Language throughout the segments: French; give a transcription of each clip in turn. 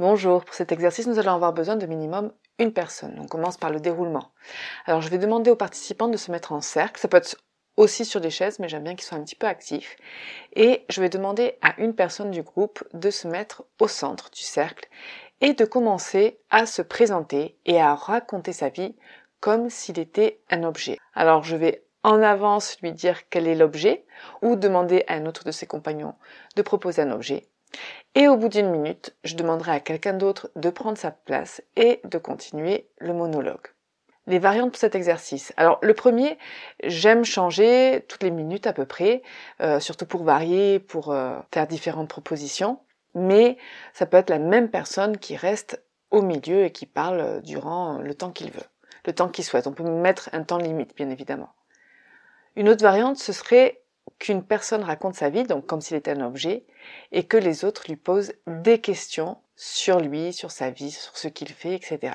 Bonjour, pour cet exercice, nous allons avoir besoin de minimum une personne. On commence par le déroulement. Alors, je vais demander aux participants de se mettre en cercle. Ça peut être aussi sur des chaises, mais j'aime bien qu'ils soient un petit peu actifs. Et je vais demander à une personne du groupe de se mettre au centre du cercle et de commencer à se présenter et à raconter sa vie comme s'il était un objet. Alors, je vais en avance lui dire quel est l'objet ou demander à un autre de ses compagnons de proposer un objet. Et au bout d'une minute, je demanderai à quelqu'un d'autre de prendre sa place et de continuer le monologue. Les variantes pour cet exercice. Alors le premier, j'aime changer toutes les minutes à peu près, euh, surtout pour varier, pour euh, faire différentes propositions. Mais ça peut être la même personne qui reste au milieu et qui parle durant le temps qu'il veut, le temps qu'il souhaite. On peut mettre un temps limite, bien évidemment. Une autre variante, ce serait qu'une personne raconte sa vie, donc comme s'il était un objet, et que les autres lui posent des questions sur lui, sur sa vie, sur ce qu'il fait, etc.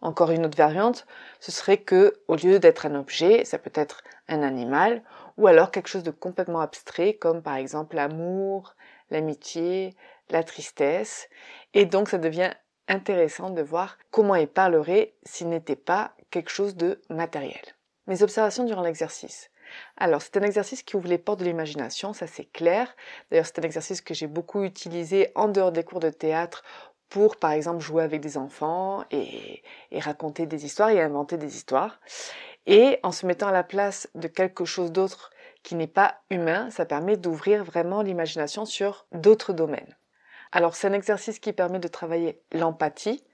Encore une autre variante, ce serait que, au lieu d'être un objet, ça peut être un animal, ou alors quelque chose de complètement abstrait, comme par exemple l'amour, l'amitié, la tristesse, et donc ça devient intéressant de voir comment il parlerait s'il n'était pas quelque chose de matériel. Mes observations durant l'exercice. Alors, c'est un exercice qui ouvre les portes de l'imagination, ça c'est clair. D'ailleurs, c'est un exercice que j'ai beaucoup utilisé en dehors des cours de théâtre pour, par exemple, jouer avec des enfants et, et, raconter des histoires et inventer des histoires. Et en se mettant à la place de quelque chose d'autre qui n'est pas humain, ça permet d'ouvrir vraiment l'imagination sur d'autres domaines. Alors, c'est un exercice qui permet de travailler l'empathie,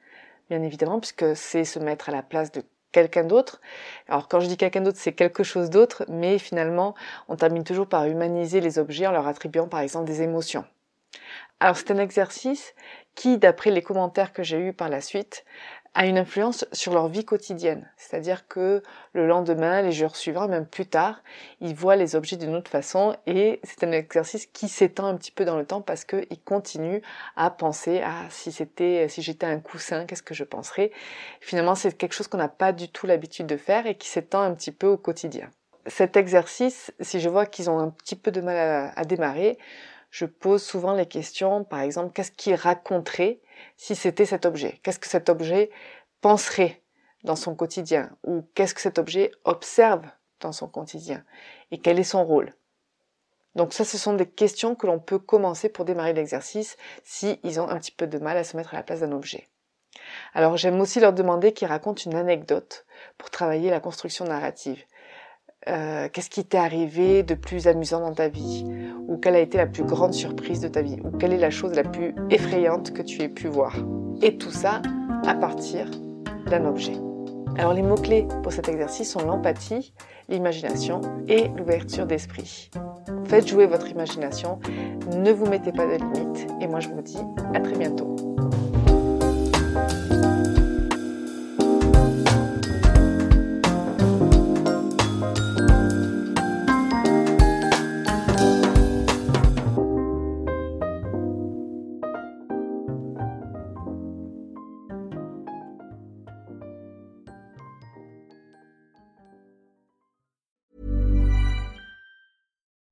bien évidemment, puisque c'est se mettre à la place de quelqu'un d'autre. Alors quand je dis quelqu'un d'autre, c'est quelque chose d'autre, mais finalement, on termine toujours par humaniser les objets en leur attribuant par exemple des émotions. Alors c'est un exercice qui, d'après les commentaires que j'ai eus par la suite, a une influence sur leur vie quotidienne. C'est-à-dire que le lendemain, les jours suivants, même plus tard, ils voient les objets d'une autre façon et c'est un exercice qui s'étend un petit peu dans le temps parce qu'ils continuent à penser à si c'était, si j'étais un coussin, qu'est-ce que je penserais. Finalement, c'est quelque chose qu'on n'a pas du tout l'habitude de faire et qui s'étend un petit peu au quotidien. Cet exercice, si je vois qu'ils ont un petit peu de mal à, à démarrer, je pose souvent les questions, par exemple, qu'est-ce qu'il raconterait si c'était cet objet Qu'est-ce que cet objet penserait dans son quotidien Ou qu'est-ce que cet objet observe dans son quotidien Et quel est son rôle? Donc ça, ce sont des questions que l'on peut commencer pour démarrer l'exercice si ils ont un petit peu de mal à se mettre à la place d'un objet. Alors j'aime aussi leur demander qu'ils racontent une anecdote pour travailler la construction narrative. Euh, qu'est-ce qui t'est arrivé de plus amusant dans ta vie? Ou quelle a été la plus grande surprise de ta vie? Ou quelle est la chose la plus effrayante que tu aies pu voir? Et tout ça à partir d'un objet. Alors les mots-clés pour cet exercice sont l'empathie, l'imagination et l'ouverture d'esprit. Faites jouer votre imagination, ne vous mettez pas de limites et moi je vous dis à très bientôt.